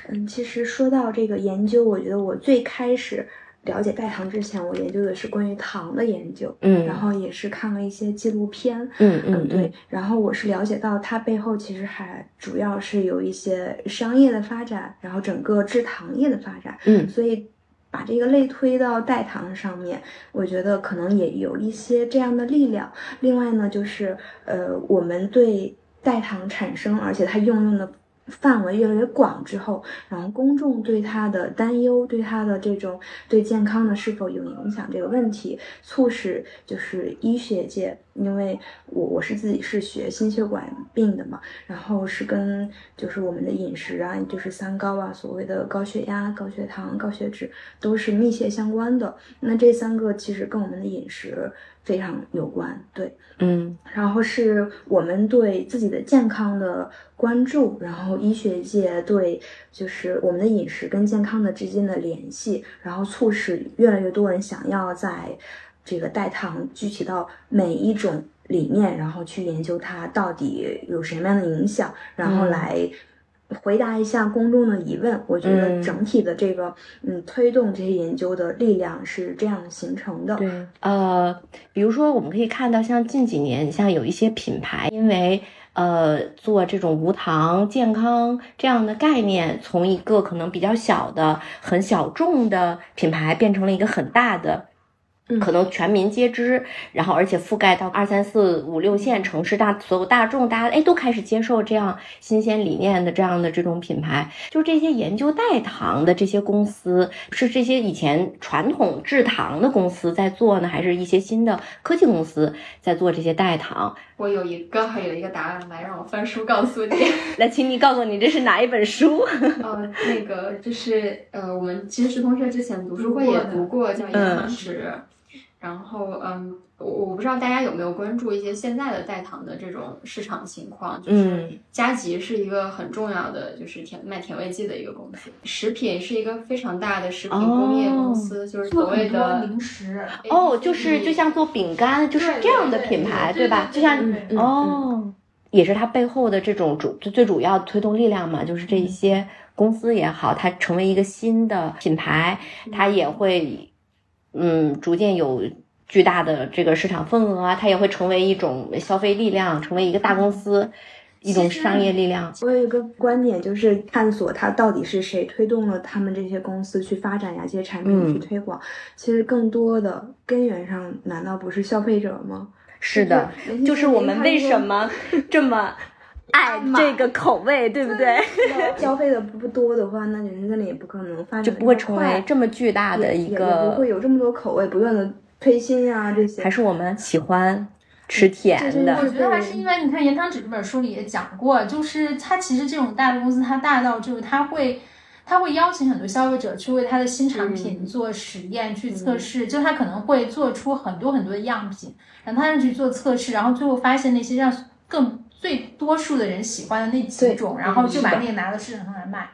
嗯，其实说到这个研究，我觉得我最开始了解代糖之前，我研究的是关于糖的研究。嗯，然后也是看了一些纪录片。嗯嗯，对。然后我是了解到它背后其实还主要是有一些商业的发展，然后整个制糖业的发展。嗯，所以。把这个类推到代糖上面，我觉得可能也有一些这样的力量。另外呢，就是呃，我们对代糖产生，而且它应用的。范围越来越广之后，然后公众对它的担忧，对它的这种对健康的是否有影响这个问题，促使就是医学界，因为我我是自己是学心血管病的嘛，然后是跟就是我们的饮食啊，就是三高啊，所谓的高血压、高血糖、高血脂都是密切相关的。那这三个其实跟我们的饮食。非常有关，对，嗯，然后是我们对自己的健康的关注，然后医学界对就是我们的饮食跟健康的之间的联系，然后促使越来越多人想要在这个代糖具体到每一种里面，然后去研究它到底有什么样的影响，然后来。回答一下公众的疑问，我觉得整体的这个嗯推动这些研究的力量是这样形成的。对，呃，比如说我们可以看到，像近几年，像有一些品牌，因为呃做这种无糖健康这样的概念，从一个可能比较小的、很小众的品牌，变成了一个很大的。可能全民皆知，然后而且覆盖到二三四五六线城市大所有大众，大家哎都开始接受这样新鲜理念的这样的这种品牌，就是这些研究代糖的这些公司，是这些以前传统制糖的公司在做呢，还是一些新的科技公司在做这些代糖？我有一刚好有一个答案，来让我翻书告诉你。[LAUGHS] 来，请你告诉你这是哪一本书？[LAUGHS] 呃，那个就是呃，我们其实是同学之前读书会也读过，叫《盐糖纸》。然后，嗯，我我不知道大家有没有关注一些现在的代糖的这种市场情况。就是佳吉是一个很重要的，就是甜卖甜味剂的一个公司。食品是一个非常大的食品工业公司，就是所谓的零食。哦，就是就像做饼干，就是这样的品牌，对吧？就像哦，也是它背后的这种主最最主要推动力量嘛，就是这一些公司也好，它成为一个新的品牌，它也会。嗯，逐渐有巨大的这个市场份额啊，它也会成为一种消费力量，成为一个大公司，一种商业力量。我有一个观点，就是探索它到底是谁推动了他们这些公司去发展呀，这些产品去推广。其实更多的根源上，难道不是消费者吗？是的，就是我们为什么这么。爱这个口味，对不对？[LAUGHS] 消费的不多的话，那人那里也不可能发展，就不会成为这么巨大的一个，不会有这么多口味不断的推新呀这些。还是我们喜欢吃甜的。我觉得还是因为你看《盐糖纸》这本书里也讲过，就是它其实这种大的公司，它大到就是它会，它会邀请很多消费者去为它的新产品做实验、去测试，就它可能会做出很多很多的样品，让他们去做测试，然后最后发现那些让更。最多数的人喜欢的那几种，然后就把那个拿到市场上来卖，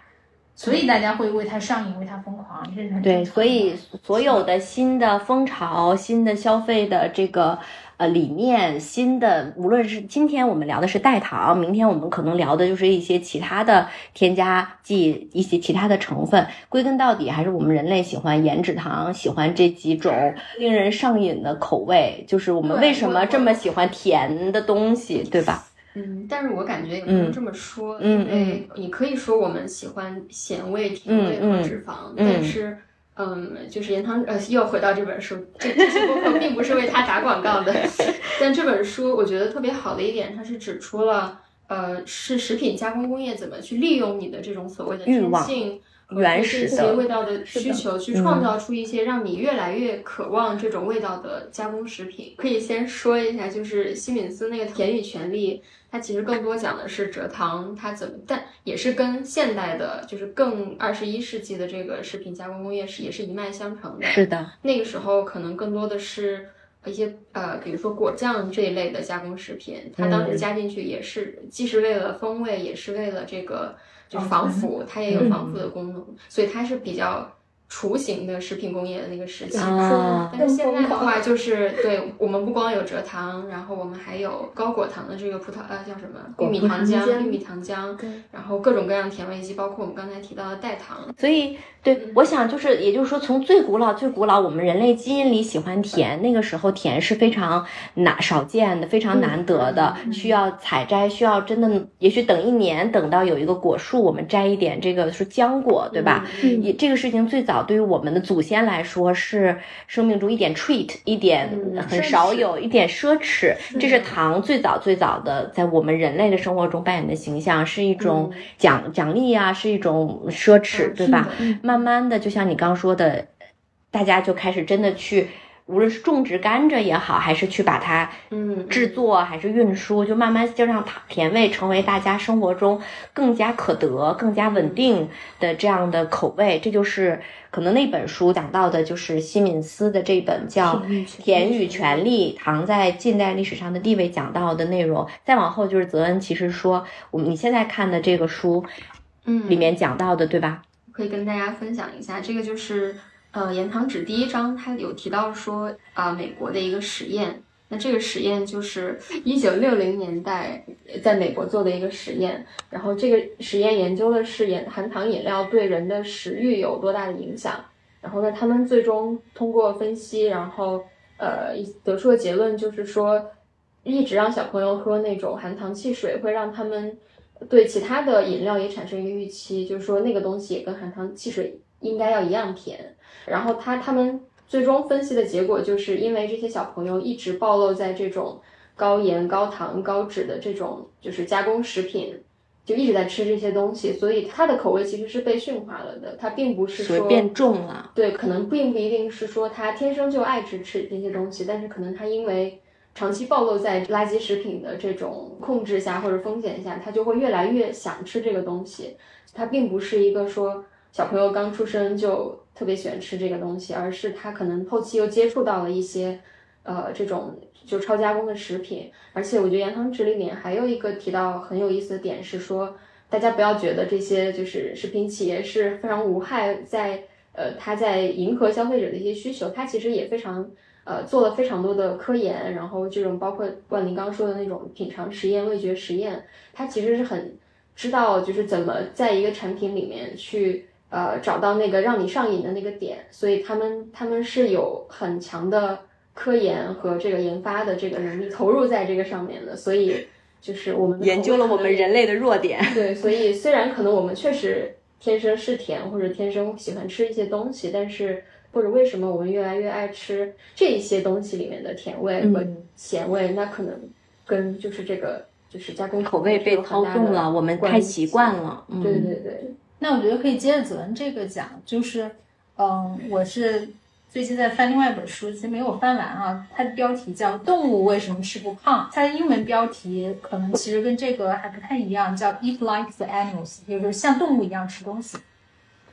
所以大家会为它上瘾，为它疯狂，这是很对。所以所有的新的风潮、新的消费的这个呃理念、新的，无论是今天我们聊的是代糖，明天我们可能聊的就是一些其他的添加剂、一些其他的成分。归根到底，还是我们人类喜欢盐脂糖，喜欢这几种令人上瘾的口味，就是我们为什么这么喜欢甜的东西，对吧？嗯，但是我感觉也不能这么说，因为你可以说我们喜欢咸味、甜味和脂肪，但是，嗯，就是盐汤呃，又回到这本书，这这期播客并不是为他打广告的，[LAUGHS] 但这本书我觉得特别好的一点，它是指出了，呃，是食品加工工业怎么去利用你的这种所谓的天性和原始的味道的需求，去创造出一些让你越来越渴望这种味道的加工食品。可以先说一下，就是西敏斯那个甜与权利，它其实更多讲的是蔗糖它怎么，但也是跟现代的，就是更二十一世纪的这个食品加工工业是也是一脉相承的。是的，那个时候可能更多的是一些呃，比如说果酱这一类的加工食品，它当时加进去也是既是为了风味，也是为了这个就是防腐，它也有防腐的功能，所以它是比较。雏形的食品工业的那个时期，啊但是现在的话，就是对我们不光有蔗糖，然后我们还有高果糖的这个葡萄呃叫什么玉米糖浆、玉米糖浆，然后各种各样甜味剂，包括我们刚才提到的代糖，所以，对，我想就是，也就是说，从最古老、最古老，我们人类基因里喜欢甜，那个时候甜是非常难少见的，非常难得的，需要采摘，需要真的，也许等一年，等到有一个果树，我们摘一点这个是浆果，对吧？也这个事情最早对于我们的祖先来说是生命中一点 treat，一点很少有一点奢侈，这是糖最早最早的在我们人类的生活中扮演的形象，是一种奖奖励呀，是一种奢侈，对吧？慢慢的，就像你刚说的，大家就开始真的去，无论是种植甘蔗也好，还是去把它嗯制作，还是运输，就慢慢就让糖甜味成为大家生活中更加可得、更加稳定的这样的口味。这就是可能那本书讲到的，就是西敏斯的这本叫《甜与权利：糖在近代历史上的地位》讲到的内容。再往后就是泽恩，其实说我们你现在看的这个书，嗯里面讲到的，对吧？可以跟大家分享一下，这个就是呃盐糖纸第一章，它有提到说啊、美国的一个实验。那这个实验就是一九六零年代在美国做的一个实验，然后这个实验研究的是盐含糖饮料对人的食欲有多大的影响。然后呢，他们最终通过分析，然后呃得出的结论就是说，一直让小朋友喝那种含糖汽水，会让他们对其他的饮料也产生一个预期，就是说那个东西也跟含糖汽水应该要一样甜。然后他他们最终分析的结果，就是因为这些小朋友一直暴露在这种高盐、高糖、高脂的这种就是加工食品，就一直在吃这些东西，所以他的口味其实是被驯化了的，他并不是说变重了。对，可能并不一定是说他天生就爱吃吃这些东西，但是可能他因为长期暴露在垃圾食品的这种控制下或者风险下，他就会越来越想吃这个东西。他并不是一个说小朋友刚出生就特别喜欢吃这个东西，而是他可能后期又接触到了一些呃这种就超加工的食品。而且我觉得盐糖纸里面还有一个提到很有意思的点是说，大家不要觉得这些就是食品企业是非常无害，在呃它在迎合消费者的一些需求，它其实也非常呃做了非常多的科研，然后这种包括万林刚说的那种品尝实验、味觉实验，它其实是很知道就是怎么在一个产品里面去呃找到那个让你上瘾的那个点，所以他们他们是有很强的科研和这个研发的这个能力投入在这个上面的，所以就是我们研究了我们人类的弱点。对，所以虽然可能我们确实天生是甜，或者天生喜欢吃一些东西，但是或者为什么我们越来越爱吃这一些东西里面的甜味和咸味，那可能跟就是这个就是加工口味被操纵了，我们太习惯。了。嗯，对对对，那我觉得可以接着子文这个讲，就是，嗯，我是最近在翻另外一本书，其实没有翻完啊。它的标题叫《动物为什么吃不胖》，它的英文标题可能其实跟这个还不太一样，叫 Eat Like the Animals，就是像动物一样吃东西。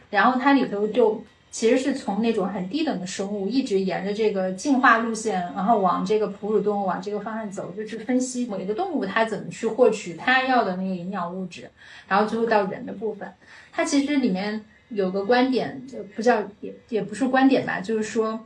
然后它里头就其实是从那种很低等的生物，一直沿着这个进化路线，然后往这个哺乳动物往这个方向走，就去分析每个动物它怎么去获取它要的那个营养物质，然后最后到人的部分。它其实里面有个观点，就不叫也也不是观点吧，就是说，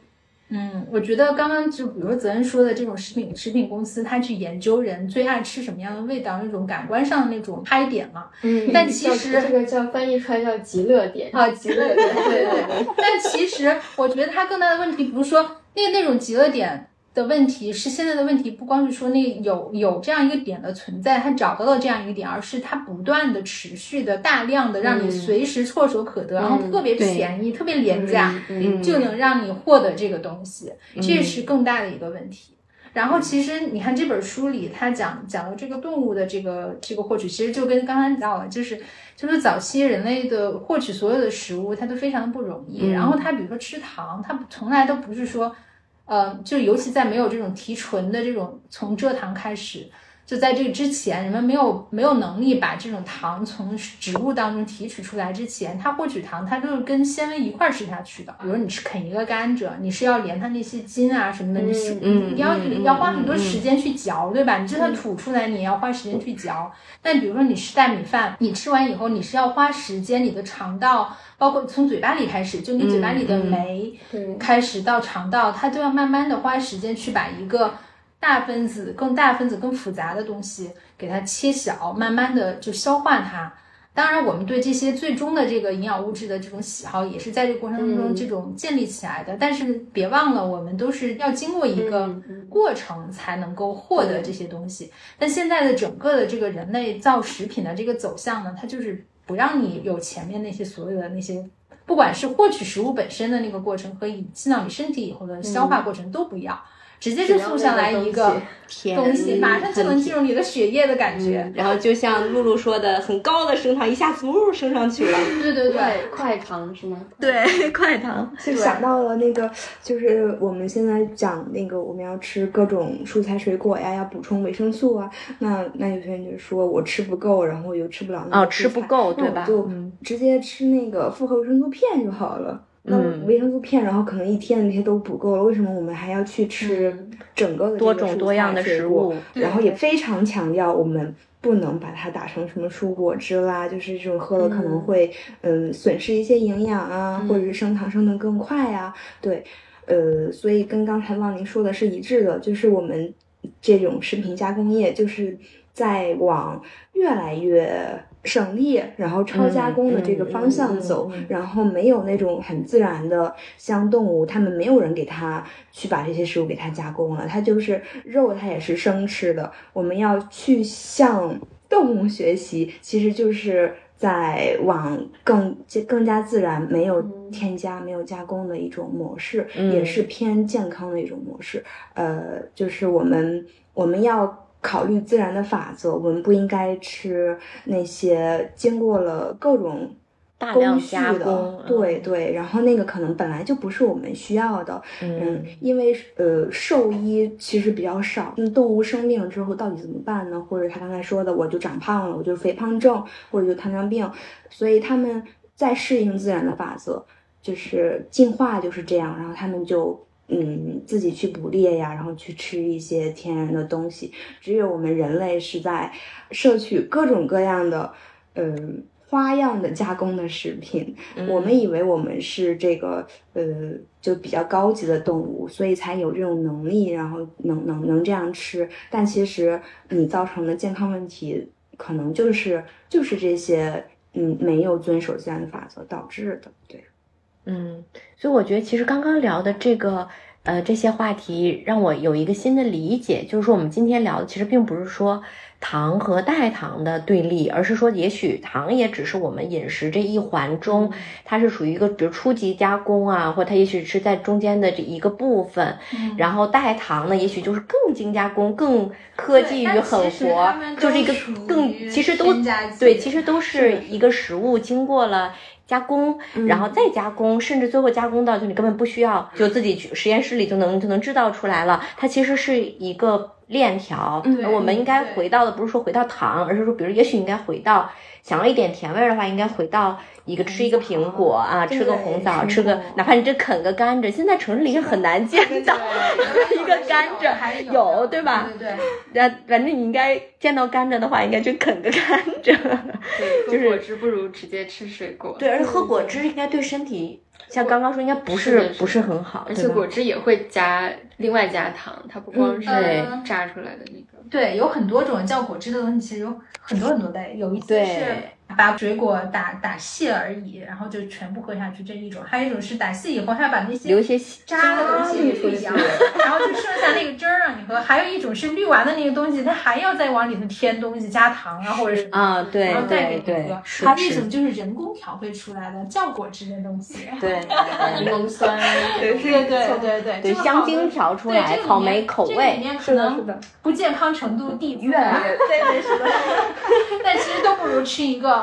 嗯，我觉得刚刚就比如说泽恩说的这种食品食品公司，他去研究人最爱吃什么样的味道，那种感官上的那种拍点嘛。嗯但其实这个叫翻译出来叫极乐点啊，极乐点，对对对。但其实我觉得它更大的问题不是说那那种极乐点的问题，是现在的问题不光是说那有有这样一个点的存在，它找到了这样一个点，而是它不断的、持续的、大量的让你随时唾手可得，然后特别便宜、特别廉价，嗯就能让你获得这个东西，这是更大的一个问题。然后其实你看这本书里，它讲讲了这个动物的这个这个获取，其实就跟刚才提到了，就是就是早期人类的获取所有的食物，它都非常的不容易。然后它比如说吃糖，它从来都不是说，呃，就尤其在没有这种提纯的这种从蔗糖开始。就在这个之前，人们没有没有能力把这种糖从植物当中提取出来之前，它获取糖，它就是跟纤维一块儿吃下去的。比如你吃啃一个甘蔗，你是要连它那些筋啊什么的，你是你要要花很多时间去嚼，对吧？你就算吐出来，你也要花时间去嚼。但比如说你吃大米饭，你吃完以后，你是要花时间，你的肠道，包括从嘴巴里开始，就你嘴巴里的酶开始到肠道，它都要慢慢的花时间去把一个。大分子更大分子更复杂的东西，给它切小，慢慢的就消化它。当然，我们对这些最终的这个营养物质的这种喜好，也是在这个过程当中这种建立起来的。但是别忘了，我们都是要经过一个过程才能够获得这些东西。但现在的整个的这个人类造食品的这个走向呢，它就是不让你有前面那些所有的那些，不管是获取食物本身的那个过程和进到你身体以后的消化过程都不要。直接就送上来一个东西，马上就能进入你的血液的感觉。然后就像露露说的，很高的升糖，一下子呜升上去了。对对对，快糖是吗？对，[LAUGHS] 快糖。就想到了那个，就是我们现在讲那个，我们要吃各种蔬菜水果呀，要补充维生素啊。那那有些人就说我吃不够，然后又吃不了那哦，吃不够对吧？就直接吃那个复合维生素片就好了。那维生素片，然后可能一天的那些都补够了，为什么我们还要去吃整个的多种多样的食物？然后也非常强调我们不能把它打成什么蔬果汁啦，就是这种喝了可能会嗯损失一些营养啊，或者是升糖升得更快呀。对，呃，所以跟刚才望宁说的是一致的，就是我们这种食品加工业就是在往越来越。省力，然后超加工的这个方向走，然后没有那种很自然的，像动物，他们没有人给它去把这些食物给它加工了，它就是肉，它也是生吃的。我们要去向动物学习，其实就是在往更更加自然、没有添加、没有加工的一种模式，也是偏健康的一种模式。呃，就是我们我们要。考虑自然的法则，我们不应该吃那些经过了各种大量加工，对对，然后那个可能本来就不是我们需要的，嗯，因为呃兽医其实比较少，那动物生病了之后到底怎么办呢？或者他刚才说的，我就长胖了，我就肥胖症，或者就糖尿病，所以他们在适应自然的法则，就是进化就是这样，然后他们就。嗯，自己去捕猎呀，然后去吃一些天然的东西。只有我们人类是在摄取各种各样的，嗯，花样的加工的食品。我们以为我们是这个，呃，就比较高级的动物，所以才有这种能力，然后能能能这样吃。但其实你造成的健康问题，可能就是就是这些，嗯，没有遵守自然的法则导致的。对。嗯，所以我觉得其实刚刚聊的这个，呃，这些话题让我有一个新的理解，就是说我们今天聊的其实并不是说糖和代糖的对立，而是说也许糖也只是我们饮食这一环中，它是属于一个比如初级加工啊，或它也许是在中间的这一个部分，然后代糖呢，也许就是更精加工、更科技与狠活，就是一个更其实都对，其实都是一个食物经过了。加工，然后再加工，甚至最后加工到就你根本不需要，就自己去实验室里就能就能制造出来了。它其实是一个链条。我们应该回到的不是说回到糖，而是说，比如也许应该回到想要一点甜味的话，应该回到。一个吃一个苹果啊，吃个红枣，吃个 [LAUGHS] 哪怕你这啃个甘蔗，现在城市里是很难见到 [LAUGHS] 一个甘蔗，有对吧？对对。那反正你应该见到甘蔗的话，应该去啃个甘蔗。对，喝果汁不如直接吃水果。对，而且喝果汁应该对身体，像刚刚说，应该不是不是很好。而且果汁也会加另外加糖，它不光是榨出来的那个。对，有很多种叫果汁的东西，其实有很多很多类，有一些是。把水果打打细而已，然后就全部喝下去，这一种；还有一种是打细以后，还要把那些留些渣的东西给去掉，然后就剩下那个汁儿让你喝。还有一种是滤完的那个东西，它还要再往里头添东西，加糖啊，或者是啊，对然后再给对对你喝。，是还有一是种就是人工调配出来的酵果汁的东西。[LAUGHS] 对柠檬酸，对对对对对，对这个香精调出对来草这个里面莓口这个里味面可是的能是的不健康程度递增越来啊越对对是的，[LAUGHS] 但其实都不如吃一个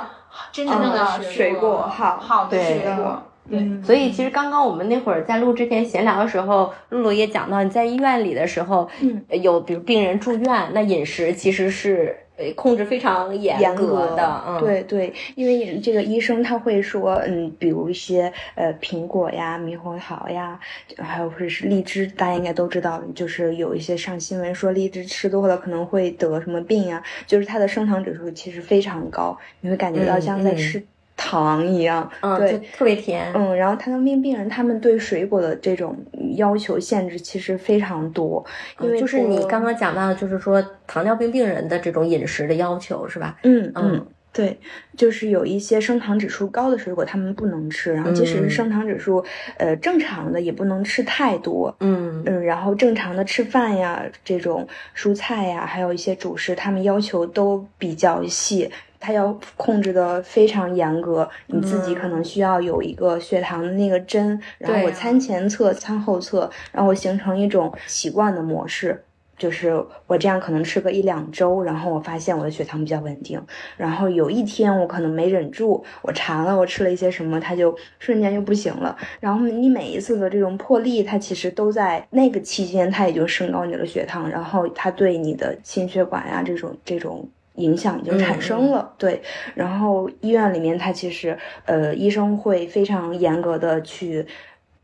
真正的嗯水果好好的水果。对，嗯所以其实刚刚我们那会儿在录之前闲聊的时候，露露也讲到，你在医院里的时候，嗯呃，有比如病人住院，那饮食其实是呃控制非常严严格的，嗯，对对，因为这个医生他会说，嗯，比如一些呃苹果呀、猕猴桃呀，还有或者是荔枝，大家应该都知道，就是有一些上新闻说荔枝吃多了可能会得什么病呀，就是它的升糖指数其实非常高，你会感觉到像在吃糖一样，嗯，对。特别甜，嗯，然后糖尿病病人他们对水果的这种要求限制其实非常多，因为嗯就是你刚刚讲到，就是说糖尿病病人的这种饮食的要求是吧？嗯嗯嗯，对，就是有一些升糖指数高的水果，他们不能吃，然后即使嗯是升糖指数呃正常的，也不能吃太多。嗯嗯，然后正常的吃饭呀，这种蔬菜呀，还有一些主食，他们要求都比较细，他要控制的非常严格。你自己可能需要有一个血糖的那个针，然后我餐前测、餐后测，然后形成一种习惯的模式。就是我这样可能吃个一两周，然后我发现我的血糖比较稳定，然后有一天我可能没忍住，我馋了，我吃了一些什么，它就瞬间就不行了。然后你每一次的这种破例，它其实都在那个期间，它也就升高你的血糖，然后它对你的心血管呀、这种这种影响已经产生了。对，然后医院里面它其实呃医生会非常严格的去。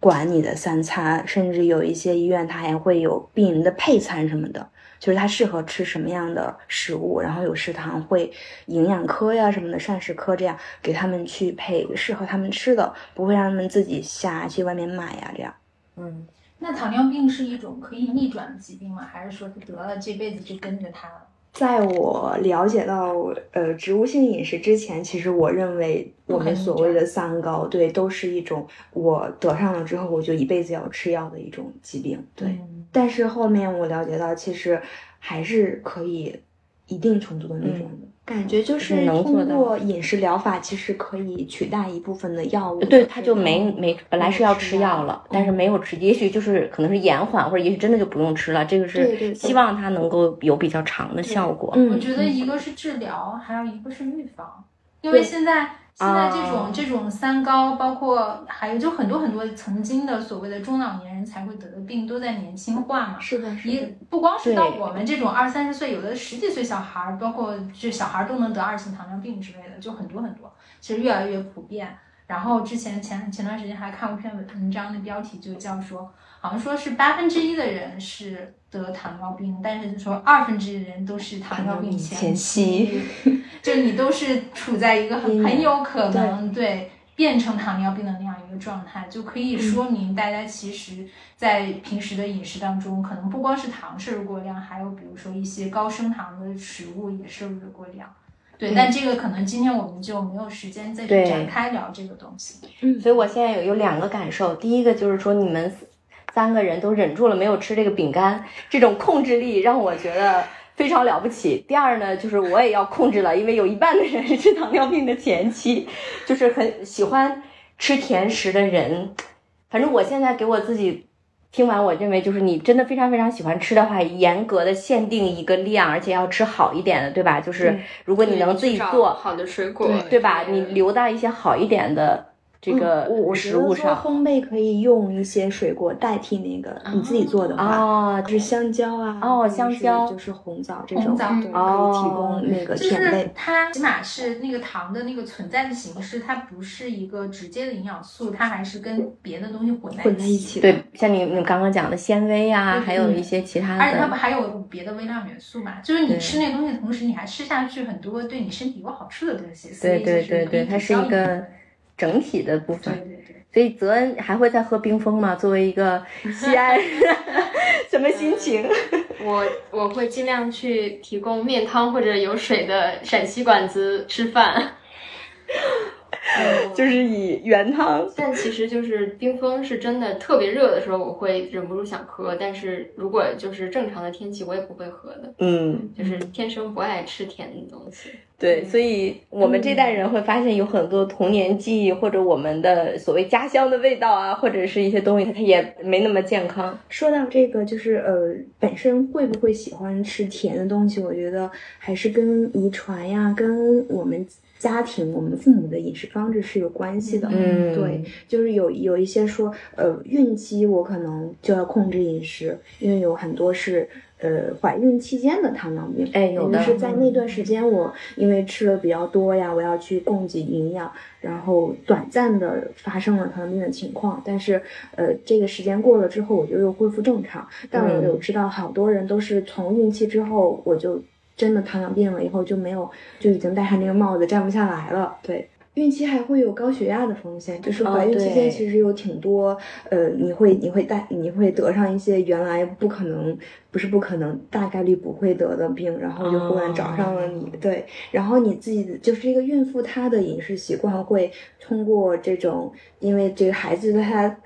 管你的三餐，甚至有一些医院它还会有病人的配餐什么的，就是他适合吃什么样的食物，然后有食堂会营养科呀什么的膳食科这样给他们去配适合他们吃的，不会让他们自己下去外面买呀这样。嗯，那糖尿病是一种可以逆转的疾病吗？还是说他得了这辈子就跟着他了？在我了解到呃植物性饮食之前，其实我认为我们所谓的三高，对，都是一种我得上了之后我就一辈子要吃药的一种疾病，对。嗯但是后面我了解到，其实还是可以一定程度的逆转的。感觉就是是能做通过饮食疗法，其实可以取代一部分的药物的对，种。他就没没本来是要吃药了，但是没有吃，也许就是可能是延缓，或者也许真的就不用吃了。这个对对对是希望它能够有比较长的效果。嗯我觉得一个是治疗，还有一个是预防，因为现在现在这种、啊这种三高，包括还有就很多很多曾经的所谓的中老年人才会得的病，都在年轻化嘛。是的，是的你。不光是到我们这种二三十岁，有的十几岁小孩儿，包括这小孩儿都能得二型糖尿病之类的，就很多很多，其实越来越普遍。然后之前前前段时间还看过一篇文章的标题就叫说，好像说是八分之一的人是得糖尿病，但是说二分之一的人都是糖尿病前前期，就你都是处在一个很很有可能对变成糖尿病的那样一个状态，就可以说明大家其实，在平时的饮食当中，可能不光是糖摄入过量，还有比如说一些高升糖的食物也摄入的过量。对，但这个可能今天我们就没有时间再去展开聊这个东西。嗯所以我现在有有两个感受，第一个就是说你们三个人都忍住了没有吃这个饼干，这种控制力让我觉得非常了不起。第二呢，就是我也要控制了，因为有一半的人是糖尿病的前期，就是很喜欢吃甜食的人。反正我现在给我自己听完，我认为就是你真的非常非常喜欢吃的话，严格的限定一个量，而且要吃好一点的，对吧？就是如果你能自己做，好的水果，对吧？你留到一些好一点的这个食物上。烘焙可以用一些水果代替那个你自己做的话，啊，就是香蕉啊，哦香蕉就是红枣这种，红枣对，哦可以提供那个就是。它起码是那个糖的那个存在的形式，它不是一个直接的营养素，它还是跟别的东西混在混在一起起的对，像你你刚刚讲的纤维啊，嗯还有一些其他的而且它不，还有别的微量元素嘛，就是你吃那东西的同时，你还吃下去很多对你身体有好处的东西。所对以就是对对对，可以它是一个整体的部分。对对。所以泽恩还会再喝冰峰吗？作为一个西安人，[LAUGHS] 什么心情？我我会尽量去提供面汤或者有水的陕西馆子吃饭。[LAUGHS] 就是以原汤。[LAUGHS] 但其实就是冰峰是真的特别热的时候，我会忍不住想喝。但是如果就是正常的天气，我也不会喝的。嗯，就是天生不爱吃甜的东西。对，所以我们这代人会发现有很多童年记忆，或者我们的所谓家乡的味道啊，或者是一些东西，它也没那么健康。说到这个，就是呃，本身会不会喜欢吃甜的东西，我觉得还是跟遗传呀，跟我们。家庭，我们父母的饮食方式是有关系的。嗯，对，就是有有一些说，呃，孕期我可能就要控制饮食，因为有很多是呃怀孕期间的糖尿病。哎，有的是在那段时间，我因为吃的比较多呀，我要去供给营养，然后短暂的发生了糖尿病的情况。但是呃，这个时间过了之后，我就又恢复正常。但我有知道好多人都是从孕期之后我就。真的糖尿病了以后就没有，就已经戴上那个帽子站不下来了。对，孕期还会有高血压的风险，就是怀孕期间其实有挺多，呃，你会你会带你会得上一些原来不可能，不是不可能，大概率不会得的病，然后就忽然找上了你。对，然后你自己就是一个孕妇，她的饮食习惯会通过这种，因为这个孩子她。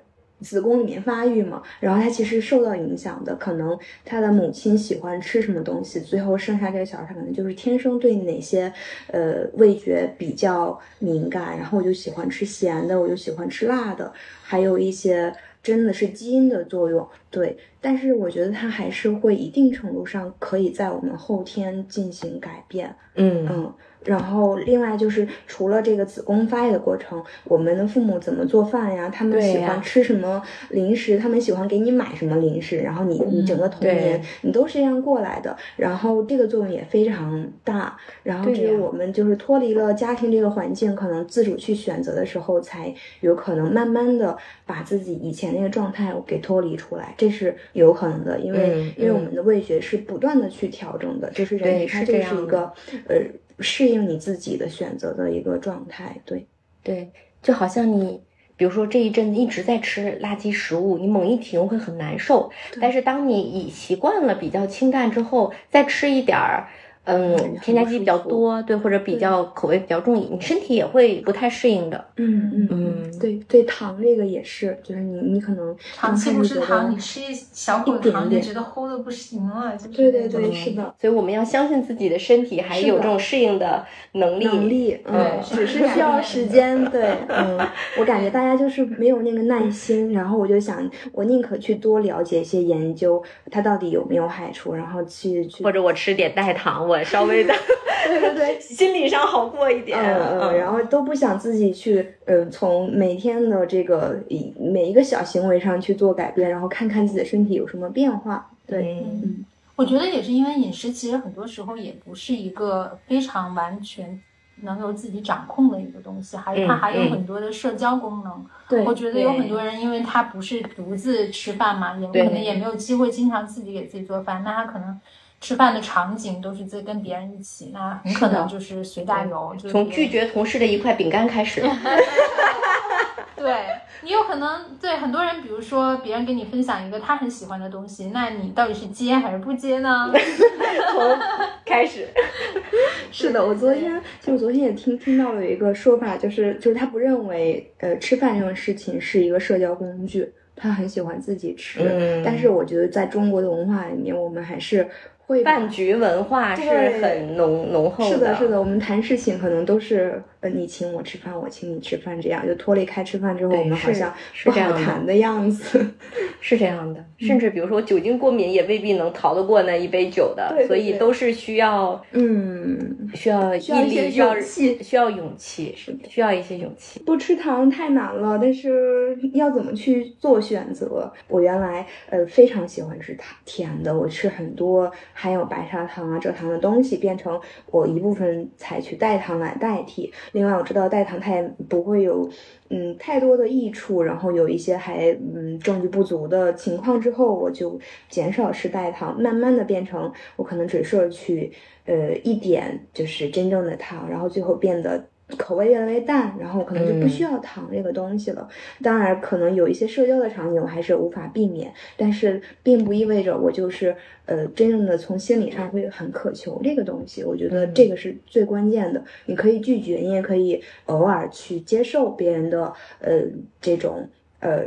子宫里面发育嘛，然后他其实受到影响的，可能他的母亲喜欢吃什么东西，最后生下这个小孩，他可能就是天生对哪些呃味觉比较敏感，然后我就喜欢吃咸的，我就喜欢吃辣的，还有一些真的是基因的作用，对，但是我觉得它还是会一定程度上可以在我们后天进行改变，嗯嗯。然后，另外就是除了这个子宫发育的过程，我们的父母怎么做饭呀？他们喜欢吃什么零食？他们喜欢给你买什么零食？然后你你整个童年你都是这样过来的。然后这个作用也非常大。然后这个我们就是脱离了家庭这个环境，可能自主去选择的时候，才有可能慢慢的把自己以前那个状态给脱离出来，这是有可能的。因为因为我们的味觉是不断的去调整的，就是人体它就是一个呃。适应你自己的选择的一个状态，对，对，就好像你，比如说这一阵子一直在吃垃圾食物，你猛一停会很难受，但是当你已习惯了比较清淡之后，再吃一点儿。嗯，添加剂比较多，对，或者比较口味比较重，你身体也会不太适应的。嗯嗯嗯，对对，糖这个也是，就是你你可能长期不吃糖，你吃一小口糖，你觉得齁的不行了。对对对，是的。所以我们要相信自己的身体还有这种适应的能力。能力，对，只是需要时间。对，[LAUGHS] 嗯，我感觉大家就是没有那个耐心，然后我就想，我宁可去多了解一些研究，它到底有没有害处，然后去去，或者我吃点代糖，我。稍微的，对对对，[LAUGHS] 心理上好过一点。嗯嗯，然后都不想自己去，呃，从每天的这个每一个小行为上去做改变，然后看看自己的身体有什么变化。对，嗯，我觉得也是因为饮食其实很多时候也不是一个非常完全能由自己掌控的一个东西，还它还有很多的社交功能。对，我觉得有很多人，因为他不是独自吃饭嘛，也可能也没有机会经常自己给自己做饭，那他可能。吃饭的场景都是在跟别人一起，那很可能就是随大流。从拒绝同事的一块饼干开始。[LAUGHS] [LAUGHS] 对你有可能对很多人，比如说别人跟你分享一个他很喜欢的东西，那你到底是接还是不接呢？[LAUGHS] 从开始。是的，我昨天就我昨天也听听到了有一个说法，就是就是他不认为呃吃饭这种事情是一个社交工具，他很喜欢自己吃。嗯。但是我觉得在中国的文化里面，我们还是。饭局文化是很浓浓厚的，是的，是的。我们谈事情可能都是，呃，你请我吃饭，我请你吃饭，这样就脱离开吃饭之后，我们好像不好谈的样子，[LAUGHS] 是这样的。甚至比如说酒精过敏，也未必能逃得过那一杯酒的，所以都是需要，嗯，需要毅力，需要需要勇气，是需要一些勇气。不吃糖太难了，但是要怎么去做选择？我原来呃非常喜欢吃糖甜的，我吃很多。含有白砂糖啊、蔗糖的东西，变成我一部分采取代糖来代替。另外，我知道代糖它也不会有嗯太多的益处，然后有一些还嗯证据不足的情况之后，我就减少吃代糖，慢慢的变成我可能只摄取呃一点就是真正的糖，然后最后变得口味越来越淡，然后可能就不需要糖这个东西了。当然，可能有一些社交的场景我还是无法避免，但是并不意味着我就是呃真正的从心理上会很渴求这个东西。我觉得这个是最关键的。你可以拒绝，你也可以偶尔去接受别人的呃这种呃。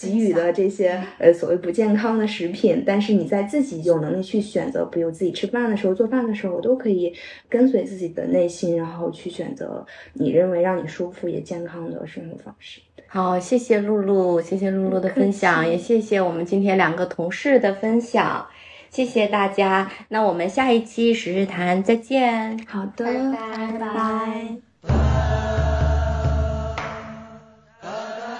给予的这些呃所谓不健康的食品，但是你在自己有能力去选择，比如自己吃饭的时候、做饭的时候，都可以跟随自己的内心，然后去选择你认为让你舒服也健康的生活方式。好，谢谢露露，谢谢露露的分享，也谢谢我们今天两个同事的分享，谢谢大家。那我们下一期时日谈再见。好的，拜拜。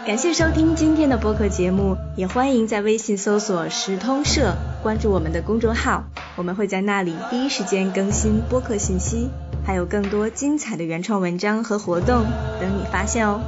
感谢收听今天的播客节目，也欢迎在微信搜索“时通社”，关注我们的公众号，我们会在那里第一时间更新播客信息，还有更多精彩的原创文章和活动等你发现哦。